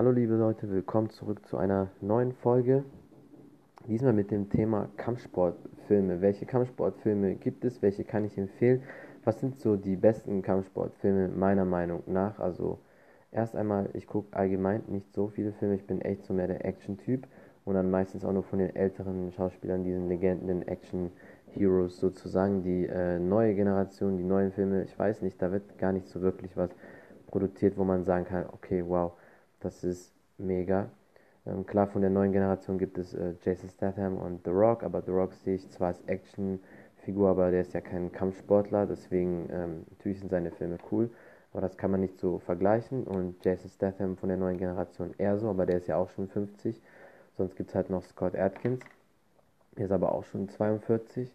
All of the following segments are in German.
Hallo liebe Leute, willkommen zurück zu einer neuen Folge. Diesmal mit dem Thema Kampfsportfilme. Welche Kampfsportfilme gibt es? Welche kann ich empfehlen? Was sind so die besten Kampfsportfilme meiner Meinung nach? Also erst einmal, ich gucke allgemein nicht so viele Filme. Ich bin echt so mehr der Action-Typ und dann meistens auch nur von den älteren Schauspielern, diesen Legenden, den Action-Heroes sozusagen. Die äh, neue Generation, die neuen Filme, ich weiß nicht, da wird gar nicht so wirklich was produziert, wo man sagen kann, okay, wow, das ist mega. Ähm, klar, von der neuen Generation gibt es äh, Jason Statham und The Rock, aber The Rock sehe ich zwar als Actionfigur, aber der ist ja kein Kampfsportler, deswegen ähm, natürlich sind seine Filme cool, aber das kann man nicht so vergleichen. Und Jason Statham von der neuen Generation eher so, aber der ist ja auch schon 50. Sonst gibt es halt noch Scott Atkins, der ist aber auch schon 42.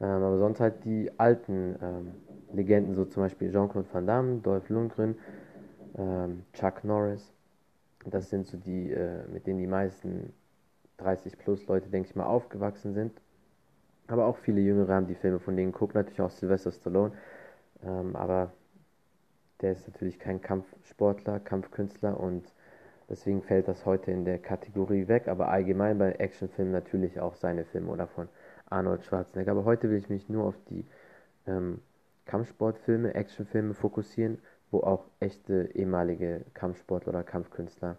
Ähm, aber sonst halt die alten ähm, Legenden, so zum Beispiel Jean-Claude Van Damme, Dolph Lundgren, ähm, Chuck Norris. Das sind so die, äh, mit denen die meisten 30 plus Leute, denke ich mal, aufgewachsen sind. Aber auch viele Jüngere haben die Filme von denen geguckt, natürlich auch Sylvester Stallone. Ähm, aber der ist natürlich kein Kampfsportler, Kampfkünstler und deswegen fällt das heute in der Kategorie weg. Aber allgemein bei Actionfilmen natürlich auch seine Filme oder von Arnold Schwarzenegger. Aber heute will ich mich nur auf die ähm, Kampfsportfilme, Actionfilme fokussieren, wo auch echte ehemalige Kampfsportler oder Kampfkünstler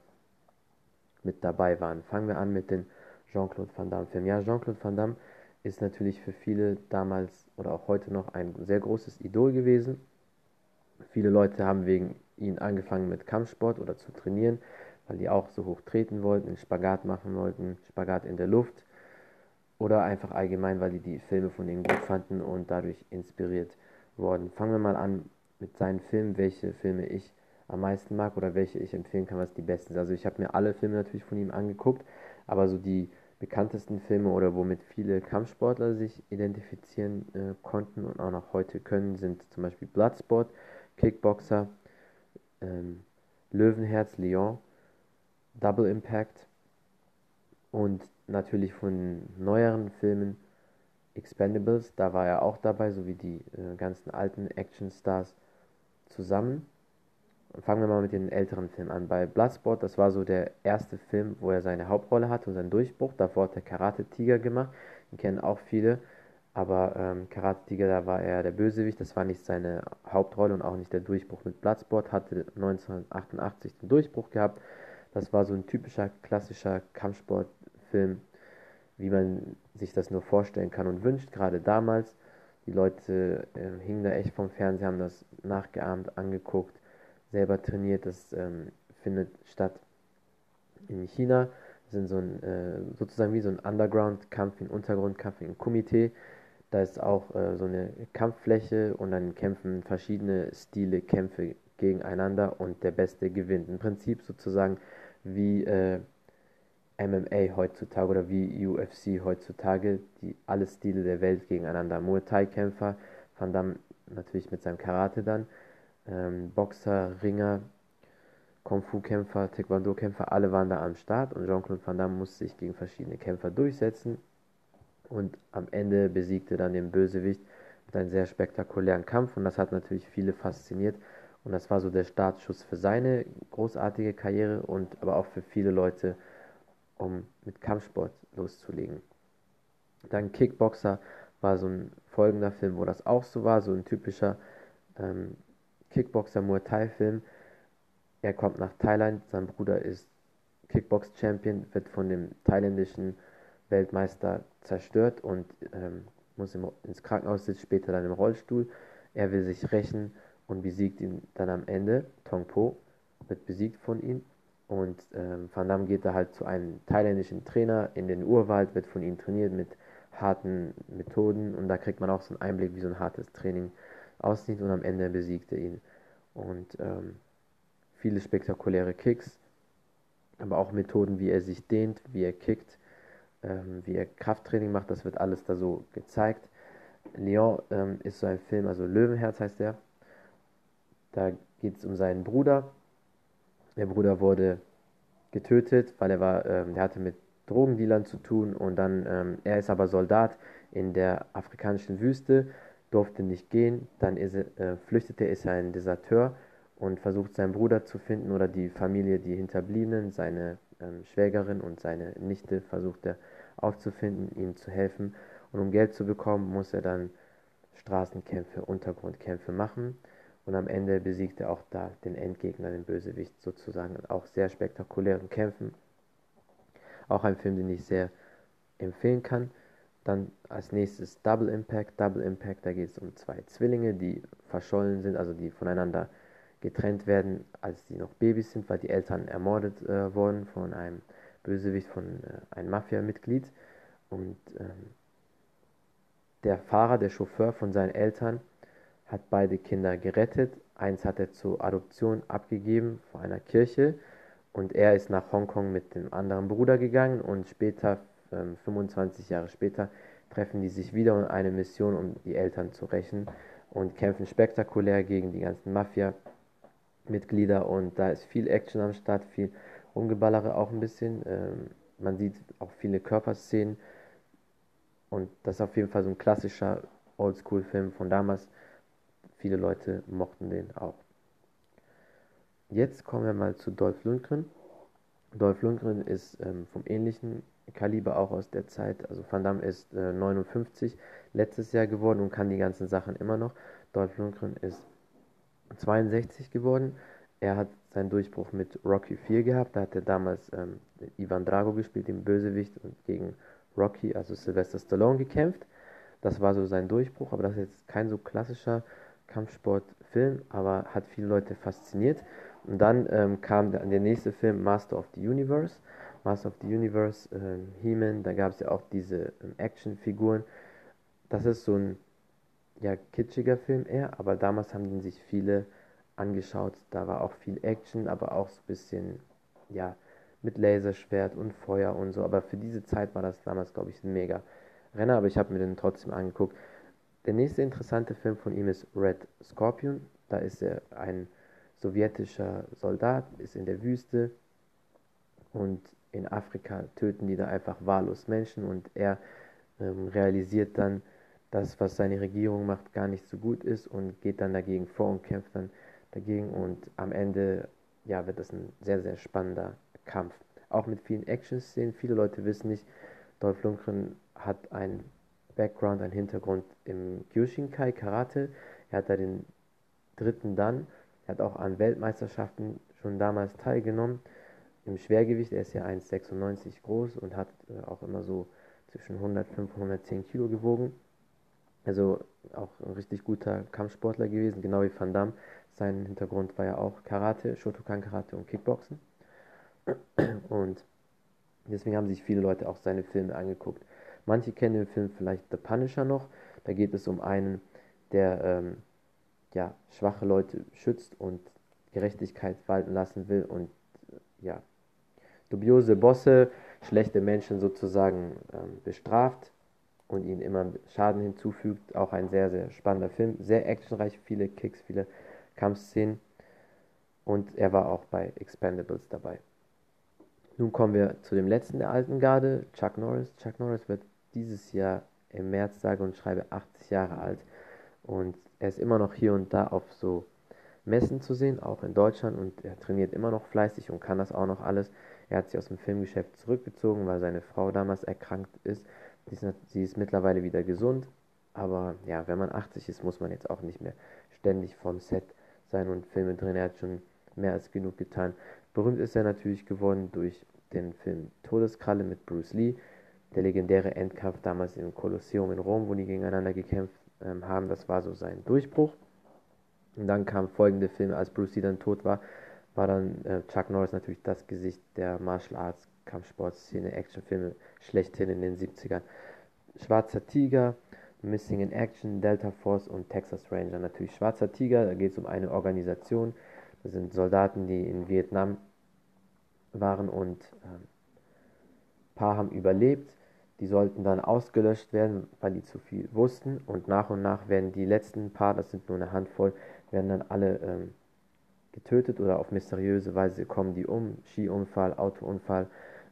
mit dabei waren. Fangen wir an mit den Jean-Claude Van Damme-Filmen. Ja, Jean-Claude Van Damme ist natürlich für viele damals oder auch heute noch ein sehr großes Idol gewesen. Viele Leute haben wegen ihn angefangen mit Kampfsport oder zu trainieren, weil die auch so hoch treten wollten, einen Spagat machen wollten, Spagat in der Luft oder einfach allgemein, weil die die Filme von ihm gut fanden und dadurch inspiriert worden. Fangen wir mal an mit seinen Filmen, welche Filme ich am meisten mag oder welche ich empfehlen kann, was die besten sind. Also ich habe mir alle Filme natürlich von ihm angeguckt, aber so die bekanntesten Filme oder womit viele Kampfsportler sich identifizieren äh, konnten und auch noch heute können, sind zum Beispiel Bloodsport, Kickboxer, ähm, Löwenherz, Lyon, Double Impact und natürlich von neueren Filmen Expendables, da war er auch dabei, sowie die äh, ganzen alten Actionstars zusammen. Fangen wir mal mit den älteren Filmen an. Bei Bloodsport, das war so der erste Film, wo er seine Hauptrolle hatte und seinen Durchbruch. Davor hat er Karate Tiger gemacht. Den kennen auch viele. Aber ähm, Karate Tiger, da war er der Bösewicht. Das war nicht seine Hauptrolle und auch nicht der Durchbruch mit Bloodsport. Hatte 1988 den Durchbruch gehabt. Das war so ein typischer, klassischer Kampfsportfilm, wie man sich das nur vorstellen kann und wünscht. Gerade damals. Die Leute äh, hingen da echt vom Fernseher, haben das nachgeahmt, angeguckt, selber trainiert. Das ähm, findet statt in China. Das sind so ein, äh, sozusagen wie so ein Underground-Kampf, ein Untergrundkampf, ein Komitee. Da ist auch äh, so eine Kampffläche und dann kämpfen verschiedene Stile, Kämpfe gegeneinander und der Beste gewinnt. Im Prinzip sozusagen wie äh, MMA heutzutage oder wie UFC heutzutage, die alle Stile der Welt gegeneinander. Muay Thai-Kämpfer, Van Damme natürlich mit seinem Karate dann, ähm, Boxer, Ringer, Kung Fu-Kämpfer, Taekwondo-Kämpfer, alle waren da am Start und Jean-Claude Van Damme musste sich gegen verschiedene Kämpfer durchsetzen und am Ende besiegte dann den Bösewicht mit einem sehr spektakulären Kampf und das hat natürlich viele fasziniert und das war so der Startschuss für seine großartige Karriere und aber auch für viele Leute, um mit Kampfsport loszulegen. Dann Kickboxer war so ein folgender Film, wo das auch so war, so ein typischer ähm, Kickboxer Muay Thai Film. Er kommt nach Thailand, sein Bruder ist Kickbox Champion, wird von dem thailändischen Weltmeister zerstört und ähm, muss im, ins Krankenhaus, sitzt später dann im Rollstuhl. Er will sich rächen und besiegt ihn dann am Ende. Tong Po wird besiegt von ihm und ähm, Van Damme geht da halt zu einem thailändischen Trainer in den Urwald, wird von ihm trainiert mit harten Methoden und da kriegt man auch so einen Einblick, wie so ein hartes Training aussieht und am Ende besiegt er ihn. Und ähm, viele spektakuläre Kicks, aber auch Methoden, wie er sich dehnt, wie er kickt, ähm, wie er Krafttraining macht, das wird alles da so gezeigt. Leon ähm, ist so ein Film, also Löwenherz heißt er. Da geht es um seinen Bruder, der Bruder wurde getötet, weil er war, ähm, der hatte mit Drogendealern zu tun und dann, ähm, er ist aber Soldat in der afrikanischen Wüste, durfte nicht gehen, dann ist, äh, flüchtete, ist er ein Deserteur und versucht seinen Bruder zu finden oder die Familie, die Hinterbliebenen, seine ähm, Schwägerin und seine Nichte versucht er aufzufinden, ihm zu helfen. Und um Geld zu bekommen, muss er dann Straßenkämpfe, Untergrundkämpfe machen. Und am Ende besiegt er auch da den Endgegner, den Bösewicht sozusagen, auch sehr spektakulären Kämpfen. Auch ein Film, den ich sehr empfehlen kann. Dann als nächstes Double Impact. Double Impact, da geht es um zwei Zwillinge, die verschollen sind, also die voneinander getrennt werden, als die noch Babys sind, weil die Eltern ermordet äh, wurden von einem Bösewicht, von äh, einem Mafia-Mitglied. Und ähm, der Fahrer, der Chauffeur von seinen Eltern, hat beide Kinder gerettet. Eins hat er zur Adoption abgegeben vor einer Kirche und er ist nach Hongkong mit dem anderen Bruder gegangen und später, ähm, 25 Jahre später, treffen die sich wieder um eine Mission, um die Eltern zu rächen und kämpfen spektakulär gegen die ganzen Mafia-Mitglieder und da ist viel Action am Start, viel Rumgeballere auch ein bisschen. Ähm, man sieht auch viele Körperszenen und das ist auf jeden Fall so ein klassischer Oldschool-Film von damals. Viele Leute mochten den auch. Jetzt kommen wir mal zu Dolph Lundgren. Dolph Lundgren ist ähm, vom ähnlichen Kaliber auch aus der Zeit. Also Van Damme ist äh, 59 letztes Jahr geworden und kann die ganzen Sachen immer noch. Dolph Lundgren ist 62 geworden. Er hat seinen Durchbruch mit Rocky 4 gehabt. Da hat er damals ähm, Ivan Drago gespielt, den Bösewicht, und gegen Rocky, also Sylvester Stallone, gekämpft. Das war so sein Durchbruch, aber das ist jetzt kein so klassischer Kampfsportfilm, aber hat viele Leute fasziniert. Und dann ähm, kam der, der, nächste Film Master of the Universe. Master of the Universe, ähm, He-Man, da gab es ja auch diese ähm, Actionfiguren. Das ist so ein ja, kitschiger Film eher, aber damals haben den sich viele angeschaut. Da war auch viel Action, aber auch so ein bisschen, ja, mit Laserschwert und Feuer und so. Aber für diese Zeit war das damals, glaube ich, ein mega Renner, aber ich habe mir den trotzdem angeguckt. Der nächste interessante Film von ihm ist Red Scorpion. Da ist er ein sowjetischer Soldat, ist in der Wüste und in Afrika töten die da einfach wahllos Menschen und er ähm, realisiert dann, dass was seine Regierung macht gar nicht so gut ist und geht dann dagegen vor und kämpft dann dagegen und am Ende ja, wird das ein sehr, sehr spannender Kampf. Auch mit vielen Action-Szenen. Viele Leute wissen nicht, Dolph Lundgren hat einen Background, einen Hintergrund im Kyushinkai Karate. Er hat da den dritten Dan. Er hat auch an Weltmeisterschaften schon damals teilgenommen. Im Schwergewicht, er ist ja 1,96 groß und hat äh, auch immer so zwischen 105 und 110 Kilo gewogen. Also auch ein richtig guter Kampfsportler gewesen, genau wie Van Damme. Sein Hintergrund war ja auch Karate, Shotokan Karate und Kickboxen. Und deswegen haben sich viele Leute auch seine Filme angeguckt. Manche kennen den Film vielleicht The Punisher noch. Da geht es um einen, der ähm, ja, schwache Leute schützt und Gerechtigkeit walten lassen will und äh, ja, dubiose Bosse, schlechte Menschen sozusagen ähm, bestraft und ihnen immer Schaden hinzufügt. Auch ein sehr, sehr spannender Film. Sehr actionreich, viele Kicks, viele Kampfszenen. Und er war auch bei Expendables dabei. Nun kommen wir zu dem letzten der alten Garde, Chuck Norris. Chuck Norris wird dieses Jahr im März, sage und schreibe, 80 Jahre alt. Und er ist immer noch hier und da auf so Messen zu sehen, auch in Deutschland. Und er trainiert immer noch fleißig und kann das auch noch alles. Er hat sich aus dem Filmgeschäft zurückgezogen, weil seine Frau damals erkrankt ist. Sie ist mittlerweile wieder gesund. Aber ja, wenn man 80 ist, muss man jetzt auch nicht mehr ständig vom Set sein und Filme drehen. Er hat schon mehr als genug getan. Berühmt ist er natürlich geworden durch den Film Todeskralle mit Bruce Lee, der legendäre Endkampf damals im Kolosseum in Rom, wo die gegeneinander gekämpft ähm, haben. Das war so sein Durchbruch. Und dann kamen folgende Filme, als Bruce Lee dann tot war, war dann äh, Chuck Norris natürlich das Gesicht der Martial Arts, Kampfsportszene, Actionfilme schlechthin in den 70ern. Schwarzer Tiger, Missing in Action, Delta Force und Texas Ranger. Natürlich Schwarzer Tiger, da geht es um eine Organisation. Das sind Soldaten, die in Vietnam waren und ein ähm, paar haben überlebt. Die sollten dann ausgelöscht werden, weil die zu viel wussten. Und nach und nach werden die letzten paar, das sind nur eine Handvoll, werden dann alle ähm, getötet oder auf mysteriöse Weise kommen die um. Skiunfall, Autounfall,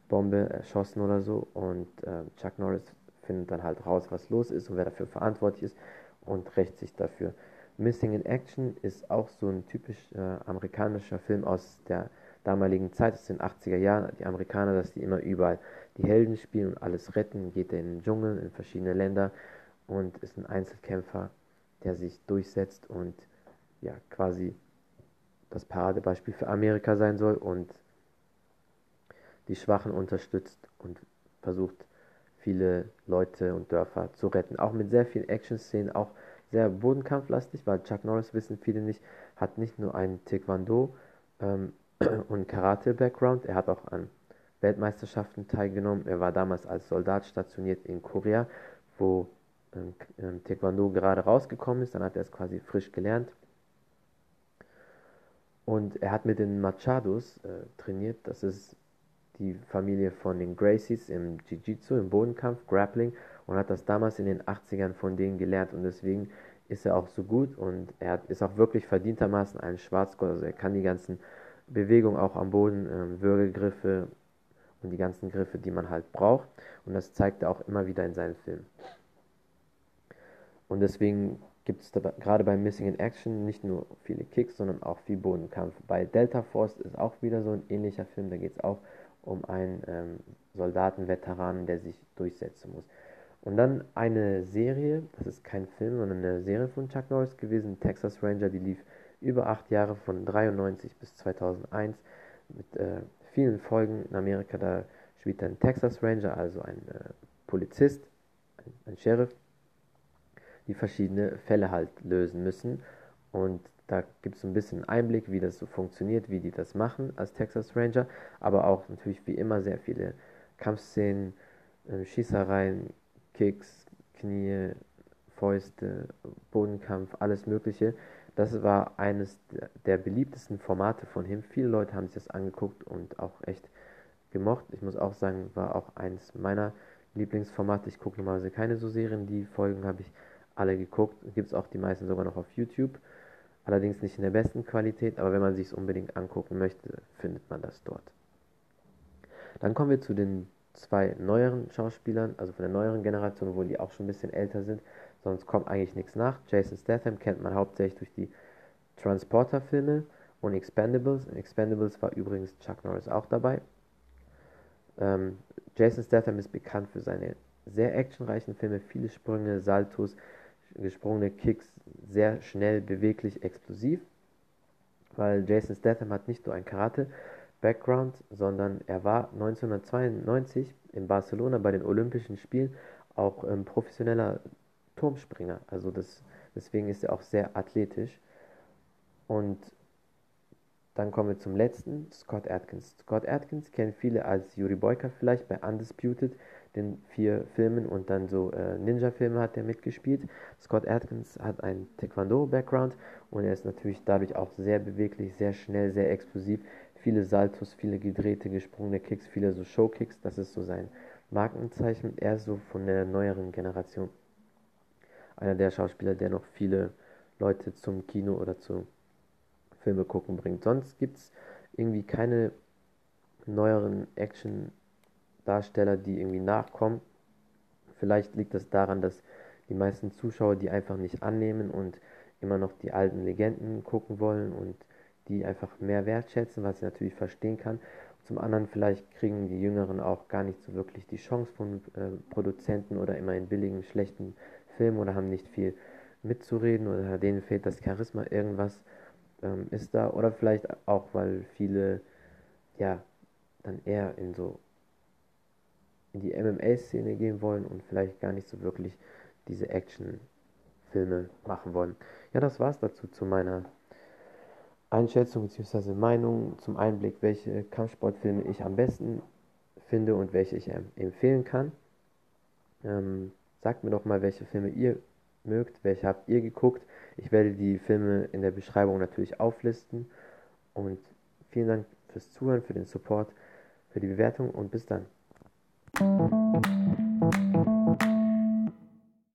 Bombe erschossen oder so. Und äh, Chuck Norris findet dann halt raus, was los ist und wer dafür verantwortlich ist und rächt sich dafür. Missing in Action ist auch so ein typisch äh, amerikanischer Film aus der damaligen Zeit, aus den 80er Jahren. Die Amerikaner, dass die immer überall die Helden spielen und alles retten, geht er in den Dschungel, in verschiedene Länder und ist ein Einzelkämpfer, der sich durchsetzt und ja quasi das Paradebeispiel für Amerika sein soll und die Schwachen unterstützt und versucht, viele Leute und Dörfer zu retten. Auch mit sehr vielen Action-Szenen, auch sehr bodenkampflastig, weil Chuck Norris, wissen viele nicht, hat nicht nur einen Taekwondo ähm, und Karate-Background, er hat auch an Weltmeisterschaften teilgenommen. Er war damals als Soldat stationiert in Korea, wo ähm, ähm Taekwondo gerade rausgekommen ist. Dann hat er es quasi frisch gelernt. Und er hat mit den Machados äh, trainiert. Das ist die Familie von den Gracies im Jiu-Jitsu, im Bodenkampf, Grappling und hat das damals in den 80ern von denen gelernt und deswegen ist er auch so gut und er hat, ist auch wirklich verdientermaßen ein Schwarzgott, also er kann die ganzen Bewegungen auch am Boden, ähm, Würgegriffe und die ganzen Griffe, die man halt braucht und das zeigt er auch immer wieder in seinen Filmen. Und deswegen gibt es gerade bei Missing in Action nicht nur viele Kicks, sondern auch viel Bodenkampf. Bei Delta Force ist auch wieder so ein ähnlicher Film, da geht es auch um einen ähm, Soldatenveteranen, der sich durchsetzen muss. Und dann eine Serie, das ist kein Film, sondern eine Serie von Chuck Norris gewesen, Texas Ranger, die lief über acht Jahre von 93 bis 2001 mit äh, vielen Folgen in Amerika. Da spielt ein Texas Ranger, also ein äh, Polizist, ein, ein Sheriff, die verschiedene Fälle halt lösen müssen. Und da gibt es ein bisschen Einblick, wie das so funktioniert, wie die das machen als Texas Ranger, aber auch natürlich wie immer sehr viele Kampfszenen, äh, Schießereien, Kicks, Knie, Fäuste, Bodenkampf, alles Mögliche. Das war eines der beliebtesten Formate von ihm. Viele Leute haben sich das angeguckt und auch echt gemocht. Ich muss auch sagen, war auch eines meiner Lieblingsformate. Ich gucke normalerweise keine so Serien. Die Folgen habe ich alle geguckt. Gibt es auch die meisten sogar noch auf YouTube. Allerdings nicht in der besten Qualität, aber wenn man sich es unbedingt angucken möchte, findet man das dort. Dann kommen wir zu den zwei neueren Schauspielern, also von der neueren Generation, obwohl die auch schon ein bisschen älter sind. Sonst kommt eigentlich nichts nach. Jason Statham kennt man hauptsächlich durch die Transporter-Filme und Expendables. In Expendables war übrigens Chuck Norris auch dabei. Ähm, Jason Statham ist bekannt für seine sehr actionreichen Filme, viele Sprünge, Saltos, gesprungene Kicks sehr schnell, beweglich, explosiv, weil Jason Statham hat nicht nur ein Karate-Background, sondern er war 1992 in Barcelona bei den Olympischen Spielen auch ähm, professioneller Turmspringer. Also das, deswegen ist er auch sehr athletisch. Und dann kommen wir zum letzten, Scott Atkins. Scott Atkins kennen viele als Yuri Boyka vielleicht bei Undisputed den vier Filmen und dann so äh, Ninja-Filme hat er mitgespielt. Scott Atkins hat einen Taekwondo-Background und er ist natürlich dadurch auch sehr beweglich, sehr schnell, sehr explosiv. Viele Saltos, viele gedrehte, gesprungene Kicks, viele so Show-Kicks, das ist so sein Markenzeichen. Er ist so von der neueren Generation. Einer der Schauspieler, der noch viele Leute zum Kino oder zu Filme gucken bringt. Sonst gibt es irgendwie keine neueren Action- Darsteller, die irgendwie nachkommen. Vielleicht liegt das daran, dass die meisten Zuschauer die einfach nicht annehmen und immer noch die alten Legenden gucken wollen und die einfach mehr wertschätzen, was ich natürlich verstehen kann. Zum anderen vielleicht kriegen die Jüngeren auch gar nicht so wirklich die Chance von äh, Produzenten oder immer in billigen, schlechten Filmen oder haben nicht viel mitzureden oder denen fehlt das Charisma, irgendwas ähm, ist da. Oder vielleicht auch, weil viele ja dann eher in so in die MMA-Szene gehen wollen und vielleicht gar nicht so wirklich diese Action-Filme machen wollen. Ja, das war's dazu zu meiner Einschätzung bzw. Meinung zum Einblick, welche Kampfsportfilme ich am besten finde und welche ich empfehlen kann. Ähm, sagt mir doch mal, welche Filme ihr mögt, welche habt ihr geguckt. Ich werde die Filme in der Beschreibung natürlich auflisten. Und vielen Dank fürs Zuhören, für den Support, für die Bewertung und bis dann.